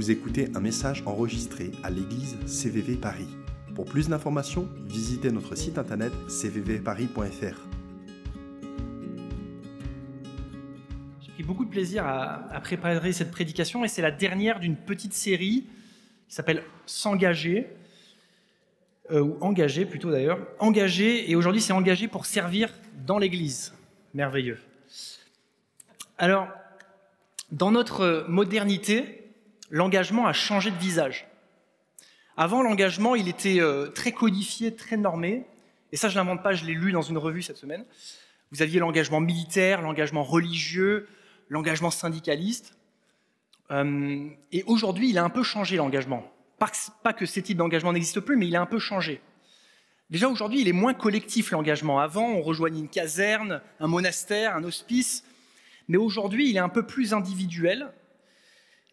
Vous écoutez un message enregistré à l'église CVV Paris. Pour plus d'informations, visitez notre site internet cvvparis.fr. J'ai pris beaucoup de plaisir à, préparer cette prédication et c'est la dernière d'une petite série qui s'appelle S'engager, euh, ou Engager plutôt d'ailleurs. Engager, et aujourd'hui c'est Engager pour servir dans l'Église. Merveilleux. Alors, dans notre modernité, l'engagement a changé de visage. Avant, l'engagement, il était euh, très codifié, très normé. Et ça, je l'invente pas, je l'ai lu dans une revue cette semaine. Vous aviez l'engagement militaire, l'engagement religieux, l'engagement syndicaliste. Euh, et aujourd'hui, il a un peu changé l'engagement. Pas, que ces types d'engagement n'existent plus, mais il a un peu changé. Déjà aujourd'hui, il est moins collectif l'engagement. Avant, on rejoignait une caserne, un monastère, un hospice. Mais aujourd'hui, il est un peu plus individuel.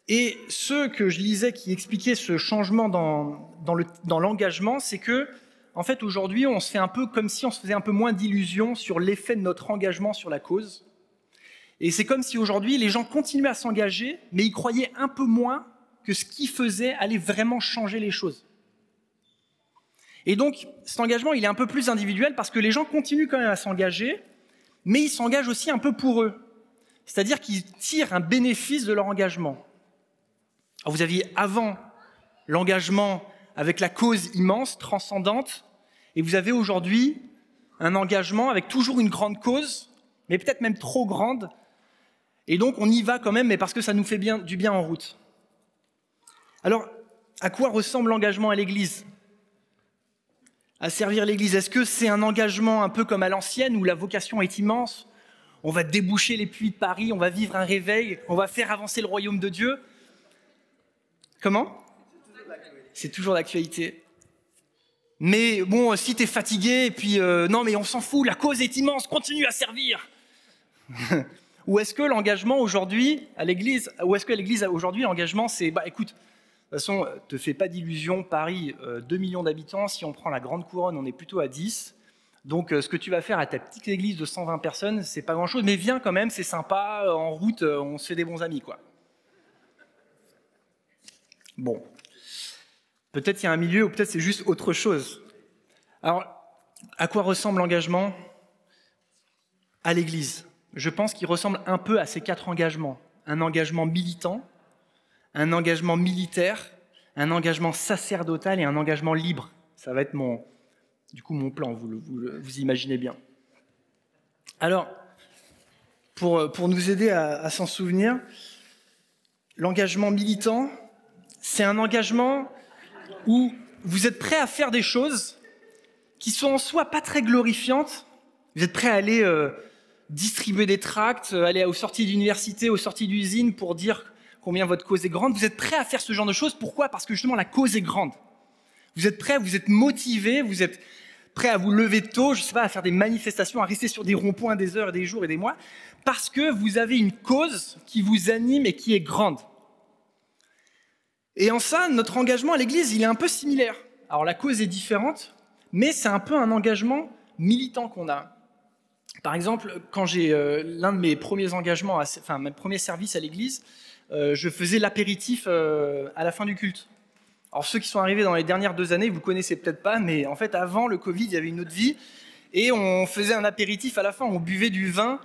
Et ceux que je lisais qui expliquaient ce changement dans, l'engagement, c'est que, en fait, aujourd'hui, on se fait un peu comme si on se faisait un peu moins d'illusions sur l'effet de notre engagement sur la cause. Et c'est comme si aujourd'hui, les gens continuaient à s'engager, mais ils croyaient un peu moins que ce qu'ils faisaient allait vraiment changer les choses. Et donc, cet engagement, il est un peu plus individuel parce que les gens continuent quand même à s'engager, mais ils s'engagent aussi un peu pour eux. C'est-à-dire qu'ils tirent un bénéfice de leur engagement. Vous aviez avant l'engagement avec la cause immense, transcendante, et vous avez aujourd'hui un engagement avec toujours une grande cause, mais peut-être même trop grande. Et donc on y va quand même, mais parce que ça nous fait du bien en route. Alors, à quoi ressemble l'engagement à l'Église? À servir l'Église Est-ce que c'est un engagement un peu comme à l'ancienne, où la vocation est immense? On va déboucher les puits de Paris, on va vivre un réveil, on va faire avancer le royaume de Dieu? Comment C'est toujours d'actualité. Mais bon, si tu es fatigué, et puis euh, non, mais on s'en fout, la cause est immense, continue à servir. ou est-ce que l'engagement aujourd'hui à l'Église, ou est-ce que l'Église aujourd'hui l'engagement c'est, bah écoute, de toute façon, te fais pas d'illusions, Paris, 2 euh, millions d'habitants, si on prend la grande couronne, on est plutôt à 10. Donc euh, ce que tu vas faire à ta petite église de 120 personnes, c'est pas grand-chose, mais viens quand même, c'est sympa, en route, on se fait des bons amis, quoi. Bon, peut-être il y a un milieu ou peut-être c'est juste autre chose. Alors, à quoi ressemble l'engagement à l'Église? Je pense qu'il ressemble un peu à ces quatre engagements. Un engagement militant, un engagement militaire, un engagement sacerdotal et un engagement libre. Ça va être mon, du coup, mon plan, vous, vous, imaginez bien. Alors, pour, nous aider à s'en souvenir, l'engagement militant, c'est un engagement où vous êtes prêt à faire des choses qui sont en soi pas très glorifiantes. Vous êtes prêt à aller euh, distribuer des tracts, euh, aller aux sorties d'université, aux sorties d'usine pour dire combien votre cause est grande. Vous êtes prêt à faire ce genre de choses. Pourquoi? Parce que justement la cause est grande. Vous êtes prêt, vous êtes motivé, vous êtes prêt à vous lever tôt, je sais pas, à faire des manifestations, à rester sur des ronds-points des heures, des jours et des mois, parce que vous avez une cause qui vous anime et qui est grande. Et en ça, notre engagement à l'Église, il est un peu similaire. Alors la cause est différente, mais c'est un peu un engagement militant qu'on a. Par exemple, quand j'ai euh, l'un de mes premiers engagements, enfin mes premiers services à l'Église, euh, je faisais l'apéritif euh, à la fin du culte. Alors ceux qui sont arrivés dans les dernières deux années, vous connaissez peut-être pas, mais en fait avant le Covid, il y avait une autre vie, et on faisait un apéritif à la fin, on buvait du vin.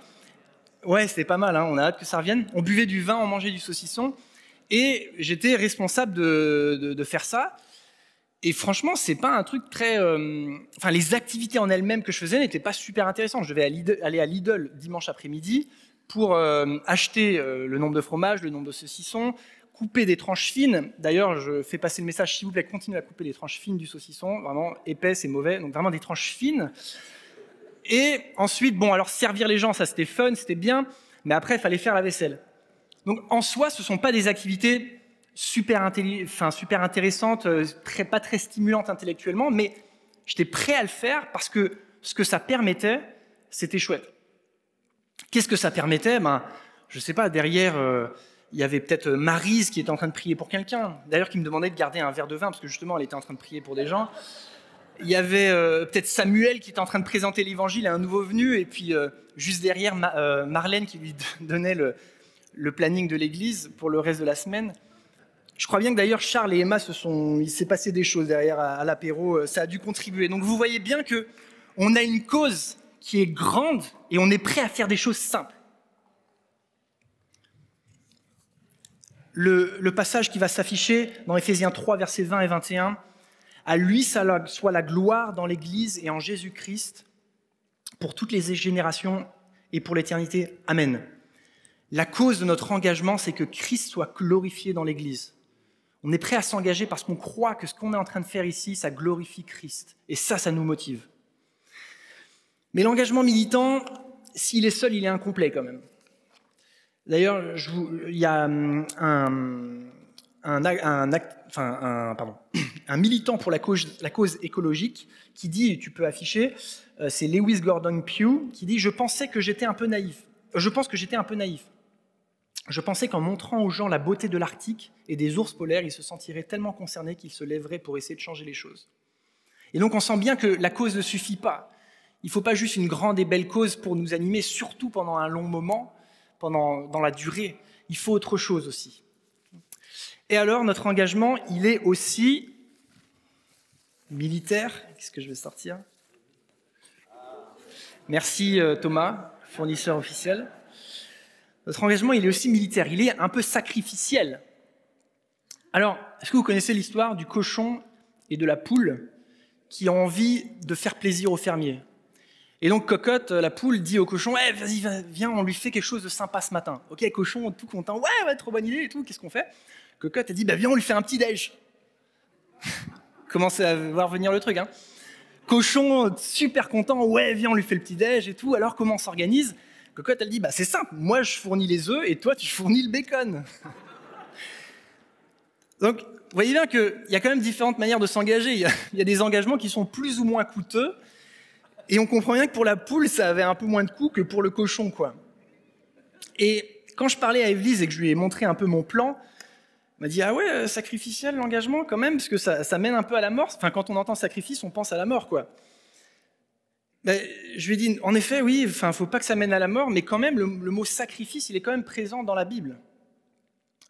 Ouais, c'était pas mal, hein, on a hâte que ça revienne. On buvait du vin, on mangeait du saucisson, et j'étais responsable de, faire ça. Et franchement, c'est pas un truc très. Euh, enfin, les activités en elles-mêmes que je faisais n'étaient pas super intéressantes. Je devais aller à Lidl dimanche après-midi pour euh, acheter euh, le nombre de fromages, le nombre de saucissons, couper des tranches fines. D'ailleurs, je fais passer le message, s'il vous plaît, continuez à couper des tranches fines du saucisson, vraiment épaisse et mauvais, donc vraiment des tranches fines. Et ensuite, bon, alors servir les gens, ça c'était fun, c'était bien, mais après, il fallait faire la vaisselle. Donc en soi, ce ne sont pas des activités super, intéressantes, euh, pas très stimulantes intellectuellement, mais j'étais prêt à le faire parce que ce que ça permettait, c'était chouette. Qu'est-ce que ça permettait? Ben, Je ne sais pas, derrière, euh, il y avait peut-être Marise qui était en train de prier pour quelqu'un, d'ailleurs qui me demandait de garder un verre de vin, parce que justement, elle était en train de prier pour des gens. Il y avait euh, peut-être Samuel qui était en train de présenter l'évangile à un nouveau venu, et puis juste derrière, Marlène qui lui donnait le, le planning de l'Église pour le reste de la semaine. Je crois bien que d'ailleurs Charles et Emma se sont, il s'est passé des choses derrière à, l'apéro, ça a dû contribuer. Donc vous voyez bien que on a une cause qui est grande et on est prêt à faire des choses simples. Le, le passage qui va s'afficher dans Éphésiens 3, versets 20 et 21, à lui soit la gloire dans l'Église et en Jésus-Christ pour toutes les générations et pour l'éternité. Amen. La cause de notre engagement, c'est que Christ soit glorifié dans l'Église. On est prêt à s'engager parce qu'on croit que ce qu'on est en train de faire ici, ça glorifie Christ. Et ça, ça nous motive. Mais l'engagement militant, s'il est seul, il est incomplet quand même. D'ailleurs, il y a un, militant pour la cause, la cause, écologique qui dit, tu peux afficher, euh, c'est Lewis Gordon Pugh, qui dit Je pensais que j'étais un peu naïf. Je pense que j'étais un peu naïf. Je pensais qu'en montrant aux gens la beauté de l'Arctique et des ours polaires, ils se sentiraient tellement concernés qu'ils se lèveraient pour essayer de changer les choses. Et donc on sent bien que la cause ne suffit pas. Il ne faut pas juste une grande et belle cause pour nous animer, surtout pendant un long moment, pendant, dans la durée. Il faut autre chose aussi. Et alors notre engagement, il est aussi militaire. Qu'est-ce que je vais sortir? Merci euh, Thomas, fournisseur officiel. Notre engagement, il est aussi militaire, il est un peu sacrificiel. Alors, est-ce que vous connaissez l'histoire du cochon et de la poule qui ont envie de faire plaisir aux fermiers Et donc, Cocotte, la poule, dit au cochon Eh, vas-y, viens, on lui fait quelque chose de sympa ce matin. Ok, cochon, tout content Ouais, ouais, trop bonne idée et tout, qu'est-ce qu'on fait? Cocotte a dit bah, Viens, on lui fait un petit déj. Commencez à voir venir le truc, hein. Cochon, super content, ouais, viens, on lui fait le petit déj et tout. Alors, comment on s'organise? Cocotte, elle dit, bah, c'est simple, moi je fournis les œufs et toi tu fournis le bacon. Donc, vous voyez bien qu'il y a quand même différentes manières de s'engager. Il, y a des engagements qui sont plus ou moins coûteux. Et on comprend bien que pour la poule, ça avait un peu moins de coût que pour le cochon, quoi. Et quand je parlais à Evelyse et que je lui ai montré un peu mon plan, elle m'a dit Ah ouais, euh, sacrificiel l'engagement quand même, parce que ça, ça, mène un peu à la mort. Enfin, quand on entend sacrifice, on pense à la mort, quoi. Ben, je lui ai dit, en effet, oui, il ne faut pas que ça mène à la mort, mais quand même, le, mot sacrifice, il est quand même présent dans la Bible.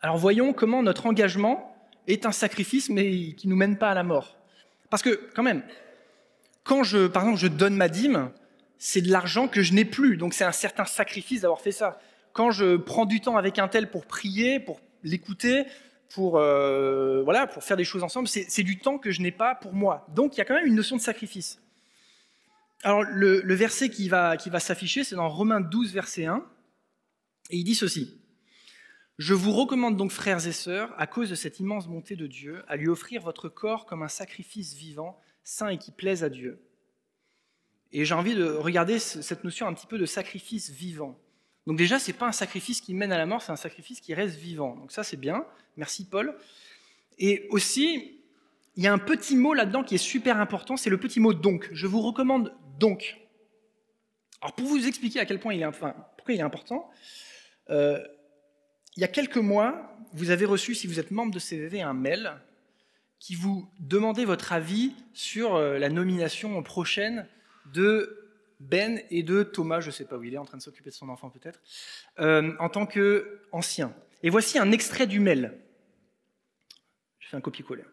Alors voyons comment notre engagement est un sacrifice, mais qui ne nous mène pas à la mort. Parce que, quand même, quand je, par exemple, je donne ma dîme, c'est de l'argent que je n'ai plus, donc c'est un certain sacrifice d'avoir fait ça. Quand je prends du temps avec un tel pour prier, pour l'écouter, pour, euh, voilà, pour faire des choses ensemble, c'est du temps que je n'ai pas pour moi. Donc il y a quand même une notion de sacrifice. Alors, le, verset qui va, qui va s'afficher, c'est dans Romains 12, verset 1, et il dit ceci. Je vous recommande donc, frères et sœurs, à cause de cette immense bonté de Dieu, à lui offrir votre corps comme un sacrifice vivant, saint et qui plaise à Dieu. Et j'ai envie de regarder cette notion un petit peu de sacrifice vivant. Donc déjà, ce n'est pas un sacrifice qui mène à la mort, c'est un sacrifice qui reste vivant. Donc ça, c'est bien. Merci Paul. Et aussi, il y a un petit mot là-dedans qui est super important, c'est le petit mot donc. Je vous recommande donc, alors pour vous expliquer à quel point il est, pourquoi il est important, euh, il y a quelques mois, vous avez reçu, si vous êtes membre de CVV, un mail qui vous demandait votre avis sur euh, la nomination prochaine de Ben et de Thomas, je ne sais pas où il est, en train de s'occuper de son enfant peut-être, euh, en tant qu'ancien. Et voici un extrait du mail. Je fais un copier-coller.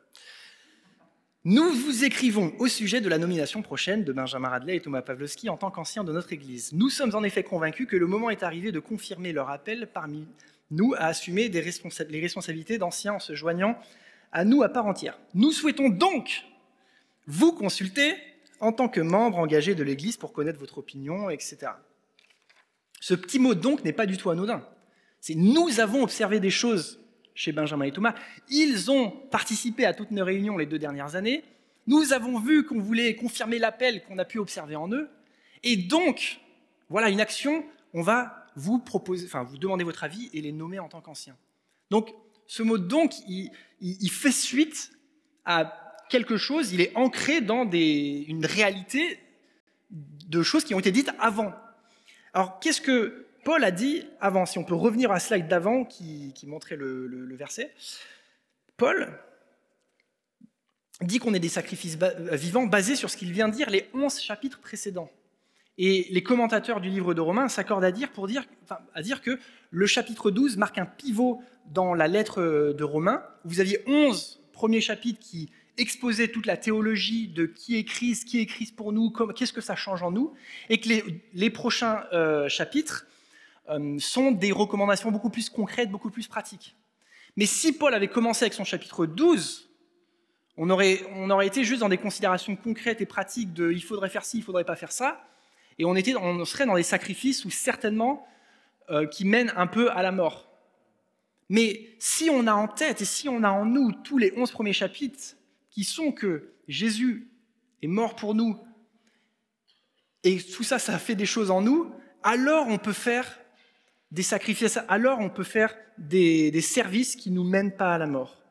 Nous vous écrivons au sujet de la nomination prochaine de Benjamin Radley et Thomas Pavlovski en tant qu'anciens de notre Église. Nous sommes en effet convaincus que le moment est arrivé de confirmer leur appel parmi nous à assumer les responsabilités d'anciens en se joignant à nous à part entière. Nous souhaitons donc vous consulter en tant que membre engagé de l'Église pour connaître votre opinion, etc. Ce petit mot donc n'est pas du tout anodin. C'est nous avons observé des choses chez Benjamin et Thomas. Ils ont participé à toutes nos réunions les deux dernières années. Nous avons vu qu'on voulait confirmer l'appel qu'on a pu observer en eux. Et donc, voilà une action, on va vous proposer, enfin, vous demander votre avis et les nommer en tant qu'anciens. Donc, ce mot donc, il, fait suite à quelque chose, il est ancré dans une réalité de choses qui ont été dites avant. Alors, qu'est-ce que Paul a dit avant, si on peut revenir à la slide d'avant qui, montrait le, verset, Paul dit qu'on est des sacrifices vivants basés sur ce qu'il vient de dire les onze chapitres précédents. Et les commentateurs du livre de Romains s'accordent à dire que le chapitre 12 marque un pivot dans la lettre de Romains. Vous aviez 11 premiers chapitres qui exposaient toute la théologie de qui est Christ, qui est Christ pour nous, qu'est-ce que ça change en nous, et que les, prochains euh, chapitres euh, sont des recommandations beaucoup plus concrètes, beaucoup plus pratiques. Mais si Paul avait commencé avec son chapitre 12, on aurait, été juste dans des considérations concrètes et pratiques de il faudrait faire ci, il faudrait pas faire ça, et on, serait dans des sacrifices où certainement euh, qui mènent un peu à la mort. Mais si on a en tête et si on a en nous tous les onze premiers chapitres qui sont que Jésus est mort pour nous et tout ça, ça fait des choses en nous, alors on peut faire des sacrifices, alors on peut faire des, services qui ne nous mènent pas à la mort.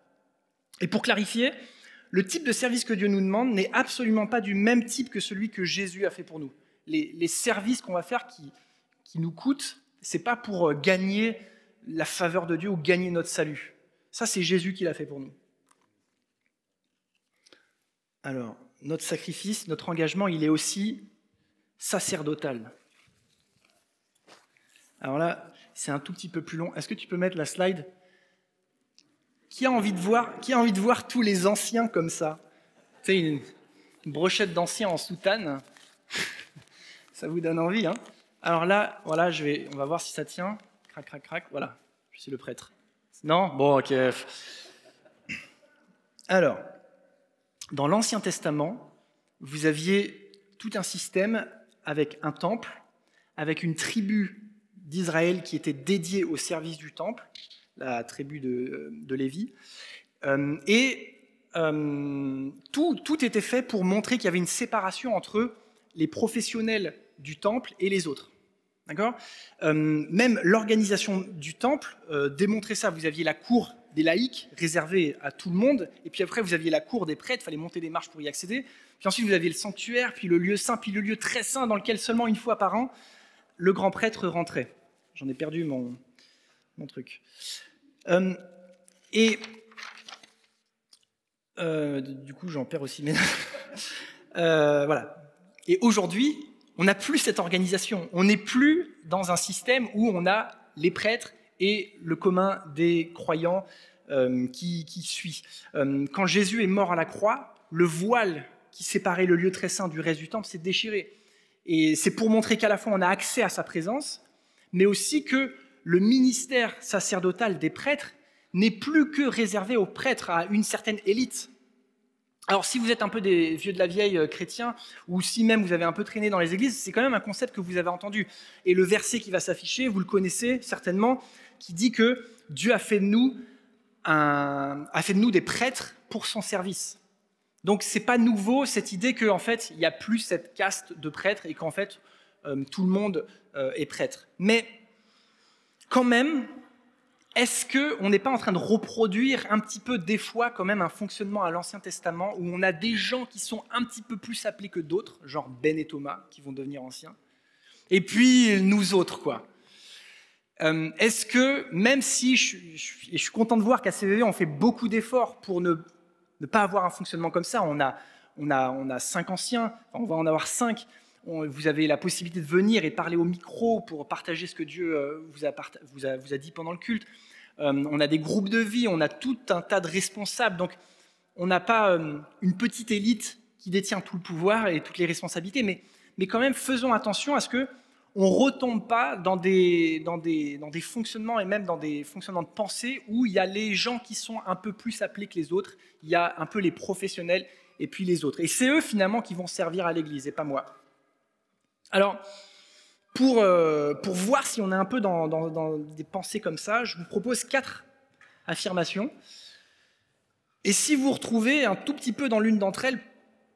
Et pour clarifier, le type de service que Dieu nous demande n'est absolument pas du même type que celui que Jésus a fait pour nous les, services qu'on va faire qui, qui nous coûtent, c'est pas pour euh, gagner la faveur de Dieu ou gagner notre salut. Ça, c'est Jésus qui l'a fait pour nous. Alors, notre sacrifice, notre engagement, il est aussi sacerdotal. Alors là, c'est un tout petit peu plus long. Est-ce que tu peux mettre la slide? Qui a, envie de voir, qui a envie de voir tous les anciens comme ça? Tu sais, une brochette d'anciens en soutane. Ça vous donne envie, hein? Alors là, voilà, je vais, on va voir si ça tient. Crac, crac, crac. Voilà, je suis le prêtre. Non? Bon, ok. Alors, dans l'Ancien Testament, vous aviez tout un système avec un temple, avec une tribu d'Israël qui était dédiée au service du temple, la tribu de, de Lévi. Euh, et euh, tout, tout était fait pour montrer qu'il y avait une séparation entre les professionnels du temple et les autres. D'accord? Euh, Même l'organisation du temple euh, démontrait ça. Vous aviez la cour des laïcs réservée à tout le monde, et puis après vous aviez la cour des prêtres, il fallait monter des marches pour y accéder. Puis ensuite vous aviez le sanctuaire, puis le lieu saint, puis le lieu très saint dans lequel seulement une fois par an le grand prêtre rentrait. J'en ai perdu mon, mon truc. Euh, et du coup j'en perds aussi mes. voilà. Et aujourd'hui, on n'a plus cette organisation. On n'est plus dans un système où on a les prêtres et le commun des croyants euh, qui, suit. Euh, quand Jésus est mort à la croix, le voile qui séparait le lieu très saint du reste du temple s'est déchiré. Et c'est pour montrer qu'à la fois on a accès à sa présence, mais aussi que le ministère sacerdotal des prêtres n'est plus que réservé aux prêtres, à une certaine élite. Alors si vous êtes un peu des vieux de la vieille euh, chrétiens, ou si même vous avez un peu traîné dans les églises, c'est quand même un concept que vous avez entendu. Et le verset qui va s'afficher, vous le connaissez certainement, qui dit que Dieu a fait de nous, a fait de nous des prêtres pour son service. Donc c'est pas nouveau cette idée qu'en fait il n'y a plus cette caste de prêtres et qu'en fait tout le monde euh, est prêtre. Mais quand même, est-ce qu'on n'est pas en train de reproduire un petit peu des fois quand même un fonctionnement à l'Ancien Testament où on a des gens qui sont un petit peu plus appelés que d'autres, genre Ben et Thomas, qui vont devenir anciens, et puis nous autres, quoi. Euh, est-ce que, même si je, je, suis content de voir qu'à CVV, on fait beaucoup d'efforts pour ne, ne, pas avoir un fonctionnement comme ça, on a, on a, on a cinq anciens, on va en avoir cinq, vous avez la possibilité de venir et parler au micro pour partager ce que Dieu euh, vous a, dit pendant le culte. Euh, on a des groupes de vie, on a tout un tas de responsables. Donc, on n'a pas euh, une petite élite qui détient tout le pouvoir et toutes les responsabilités, mais, mais quand même, faisons attention à ce que on retombe pas dans des, dans, des, dans des fonctionnements et même dans des fonctionnements de pensée où il y a les gens qui sont un peu plus appelés que les autres, il y a un peu les professionnels et puis les autres. Et c'est eux finalement qui vont servir à l'Église et pas moi. Alors, pour, euh, pour voir si on est un peu dans, des pensées comme ça, je vous propose quatre affirmations. Et si vous vous retrouvez un tout petit peu dans l'une d'entre elles,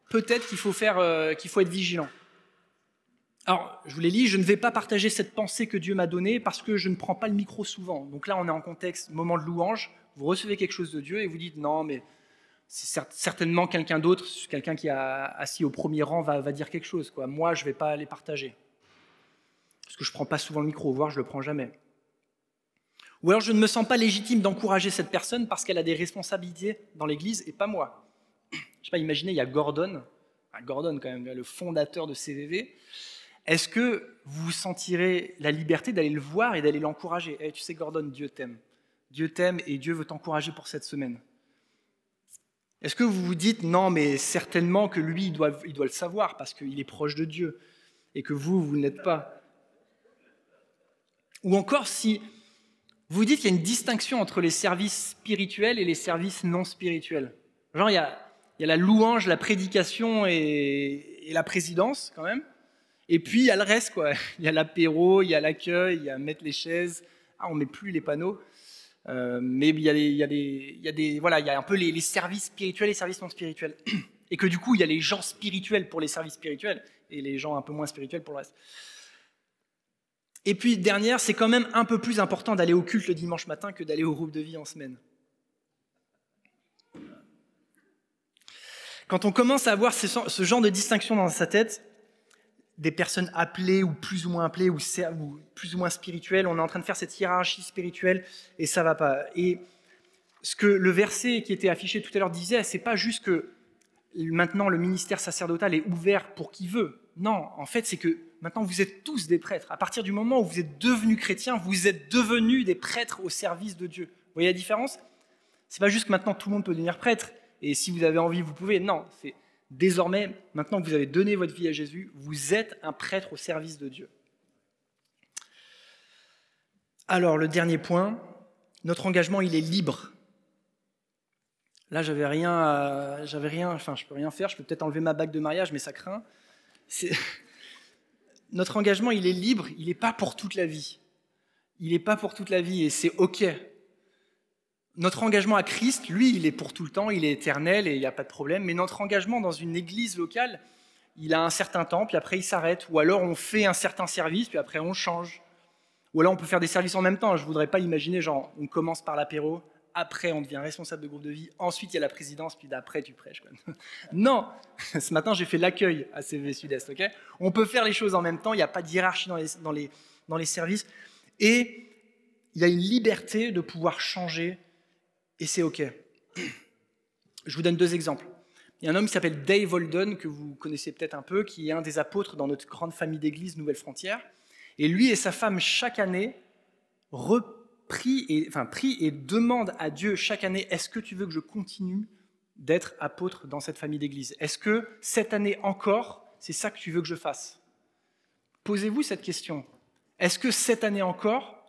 peut-être qu'il faut, euh, qu'il faut être vigilant. Alors, je vous l'ai dit, je ne vais pas partager cette pensée que Dieu m'a donnée parce que je ne prends pas le micro souvent. Donc là, on est en contexte moment de louange. Vous recevez quelque chose de Dieu et vous dites non, mais certainement quelqu'un d'autre, quelqu'un qui est assis au premier rang va, dire quelque chose. Moi, je ne vais pas les partager. Parce que je ne prends pas souvent le micro, voire je ne le prends jamais. Ou alors je ne me sens pas légitime d'encourager cette personne parce qu'elle a des responsabilités dans l'Église et pas moi. Je sais pas, imaginez, il y a Gordon, Gordon quand même, le fondateur de CVV. est-ce que vous sentirez la liberté d'aller le voir et d'aller l'encourager? Eh, Tu sais, Gordon, Dieu t'aime. Dieu t'aime et Dieu veut t'encourager pour cette semaine. Est-ce que vous vous dites, non, mais certainement que lui, il doit, le savoir parce qu'il est proche de Dieu et que vous, vous ne l'êtes pas Ou encore, si vous dites qu'il y a une distinction entre les services spirituels et les services non spirituels. Genre, il y a, il y a la louange, la prédication et, et la présidence, quand même. Et puis, il y a le reste, quoi. Il y a l'apéro, il y a l'accueil, il y a mettre les chaises. Ah, on met plus les panneaux. Euh, mais il y, a des, voilà, il y a un peu les, services spirituels et les services non spirituels. Et que du coup, il y a les gens spirituels pour les services spirituels et les gens un peu moins spirituels pour le reste. Et puis, dernière, c'est quand même un peu plus important d'aller au culte le dimanche matin que d'aller au groupe de vie en semaine. Quand on commence à avoir ce genre de distinction dans sa tête, des personnes appelées ou plus ou moins appelées ou, plus ou moins spirituelles, on est en train de faire cette hiérarchie spirituelle et ça va pas. Et ce que le verset qui était affiché tout à l'heure disait, c'est pas juste que maintenant le ministère sacerdotal est ouvert pour qui veut. Non, en fait, c'est que maintenant vous êtes tous des prêtres. À partir du moment où vous êtes devenus chrétiens, vous êtes devenus des prêtres au service de Dieu. Vous voyez la différence? C'est pas juste que maintenant tout le monde peut devenir prêtre et si vous avez envie, vous pouvez. Non, c'est désormais, maintenant que vous avez donné votre vie à Jésus, vous êtes un prêtre au service de Dieu. Alors, le dernier point, notre engagement, il est libre. Là, j'avais rien, j'avais rien, enfin, je peux rien faire. Je peux peut-être enlever ma bague de mariage, mais ça craint. Notre engagement, il est libre. Il n'est pas pour toute la vie. Il n'est pas pour toute la vie, et c'est ok. Notre engagement à Christ, lui, il est pour tout le temps, il est éternel et il n'y a pas de problème. Mais notre engagement dans une église locale, il a un certain temps, puis après il s'arrête. Ou alors on fait un certain service, puis après on change. Ou alors on peut faire des services en même temps. Je ne voudrais pas imaginer, genre, on commence par l'apéro, après on devient responsable de groupe de vie, ensuite il y a la présidence, puis d'après tu prêches. non, ce matin j'ai fait l'accueil à CV Sud-Est. ok? On peut faire les choses en même temps, il n'y a pas de hiérarchie dans les, dans, les, dans les services. Et il y a une liberté de pouvoir changer et c'est OK. Je vous donne deux exemples. Il y a un homme qui s'appelle Dave Holden, que vous connaissez peut-être un peu, qui est un des apôtres dans notre grande famille d'église Nouvelle Frontière. Et lui et sa femme, chaque année, prient et demandent à Dieu chaque année Est-ce que tu veux que je continue d'être apôtre dans cette famille d'église? Est-ce que cette année encore, c'est ça que tu veux que je fasse? Posez-vous cette question. Est-ce que cette année encore,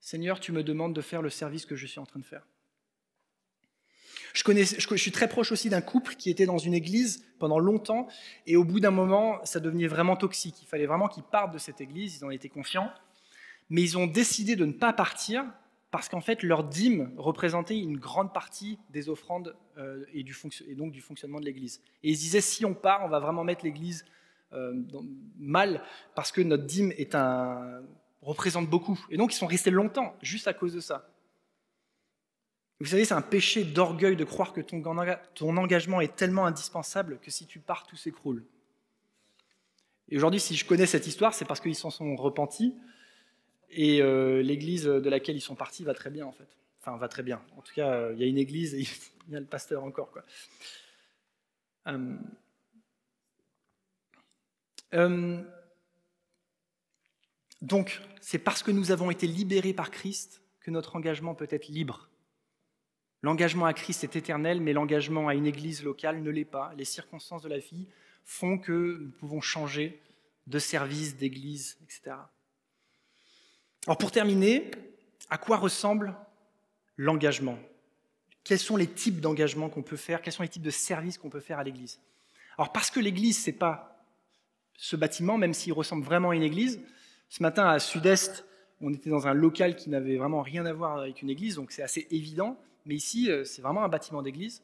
Seigneur, tu me demandes de faire le service que je suis en train de faire? Je, suis très proche aussi d'un couple qui était dans une église pendant longtemps, et au bout d'un moment, ça devenait vraiment toxique. Il fallait vraiment qu'ils partent de cette église, ils en étaient confiants, mais ils ont décidé de ne pas partir parce qu'en fait, leur dîme représentait une grande partie des offrandes euh, et, donc du fonctionnement de l'église. Et ils disaient, si on part, on va vraiment mettre l'église euh, mal, parce que notre dîme représente beaucoup. Et donc, ils sont restés longtemps, juste à cause de ça. Vous savez, c'est un péché d'orgueil de croire que ton, engagement est tellement indispensable que si tu pars, tout s'écroule. Et aujourd'hui, si je connais cette histoire, c'est parce qu'ils s'en sont repentis. Et euh, l'église de laquelle ils sont partis va très bien, en fait. Enfin, va très bien. En tout cas, euh, il y a une église et il y a le pasteur encore. Quoi. Euh, donc, c'est parce que nous avons été libérés par Christ que notre engagement peut être libre. L'engagement à Christ est éternel, mais l'engagement à une église locale ne l'est pas. Les circonstances de la vie font que nous pouvons changer de service, d'église, etc. Alors pour terminer, à quoi ressemble l'engagement? Quels sont les types d'engagement qu'on peut faire? Quels sont les types de services qu'on peut faire à l'église? Alors parce que l'église, ce n'est pas ce bâtiment, même s'il ressemble vraiment à une église. Ce matin, à Sud-Est, on était dans un local qui n'avait vraiment rien à voir avec une église, donc c'est assez évident mais ici, euh, c'est vraiment un bâtiment d'église.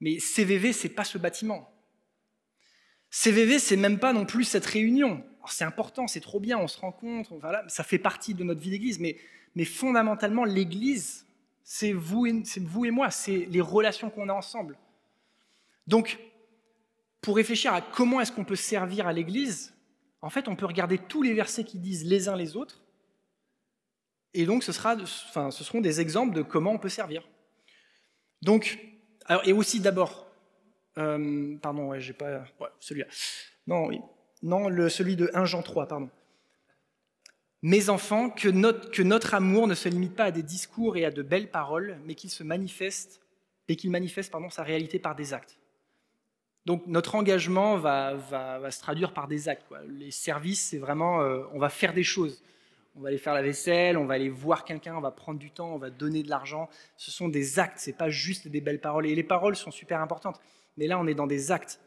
Mais CVV, c'est pas ce bâtiment. CVV, c'est même pas non plus cette réunion. c'est important, c'est trop bien, on se rencontre, ça fait partie de notre vie d'église, mais, mais fondamentalement, l'église, c'est vous, et, vous et moi, c'est les relations qu'on a ensemble. Donc, pour réfléchir à comment est-ce qu'on peut servir à l'église, en fait, on peut regarder tous les versets qui disent les uns les autres, et donc ce, sera, enfin, ce seront des exemples de comment on peut servir. Donc, et aussi d'abord, euh, pardon, ouais, j'ai pas, celui-là. Non, non, celui de 1 Jean 3, pardon. Mes enfants, que notre, amour ne se limite pas à des discours et à de belles paroles, mais qu'il se manifeste, et qu'il manifeste pardon, sa réalité par des actes. Donc notre engagement va, va, se traduire par des actes. Les services, c'est vraiment, euh, on va faire des choses. On va aller faire la vaisselle, on va aller voir quelqu'un, on va prendre du temps, on va donner de l'argent. Ce sont des actes, c'est pas juste des belles paroles. Et les paroles sont super importantes. Mais là, on est dans des actes.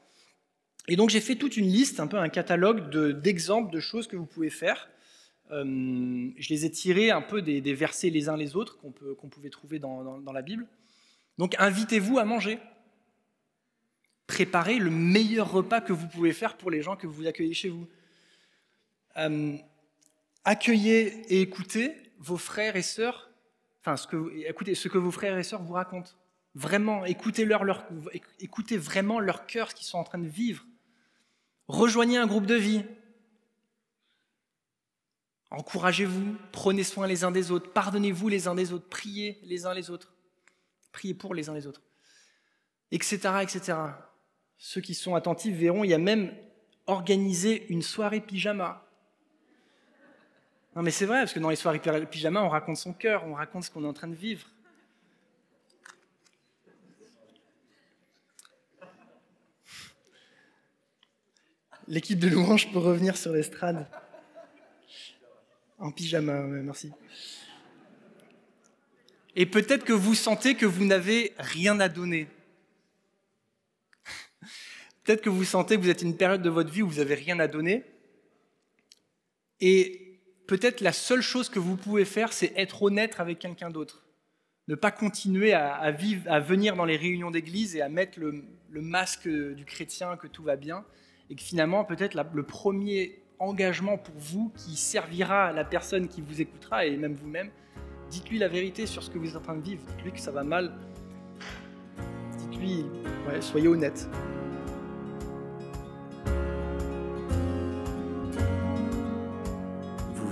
Et donc j'ai fait toute une liste, un peu un catalogue d'exemples de, choses que vous pouvez faire. Euh, je les ai tirés un peu des, versets les uns les autres qu'on pouvait trouver dans, la Bible. Donc invitez-vous à manger. Préparez le meilleur repas que vous pouvez faire pour les gens que vous accueillez chez vous. Euh, accueillez et écoutez vos frères et sœurs, enfin ce que, écoutez ce que vos frères et sœurs vous racontent. Vraiment, écoutez, -leur, écoutez vraiment leur cœur, ce qu'ils sont en train de vivre. Rejoignez un groupe de vie. Encouragez-vous, prenez soin les uns des autres, pardonnez-vous les uns des autres, priez les uns les autres, priez pour les uns les autres, etc., etc. Ceux qui sont attentifs verront, il y a même organisé une soirée pyjama. Non mais c'est vrai, parce que dans les soirées pyjama, on raconte son cœur, on raconte ce qu'on est en train de vivre. L'équipe de louange peut revenir sur l'estrade. En pyjama, merci. Et peut-être que vous sentez que vous n'avez rien à donner. peut-être que vous sentez que vous êtes une période de votre vie où vous n'avez rien à donner. Et peut-être la seule chose que vous pouvez faire, c'est être honnête avec quelqu'un d'autre. Ne pas continuer à, vivre, à venir dans les réunions d'église et à mettre le masque du chrétien que tout va bien, et que finalement, peut-être le premier engagement pour vous qui servira à la personne qui vous écoutera et même vous-même, dites-lui la vérité sur ce que vous êtes en train de vivre. Dites-lui que ça va mal. Dites-lui, soyez honnête.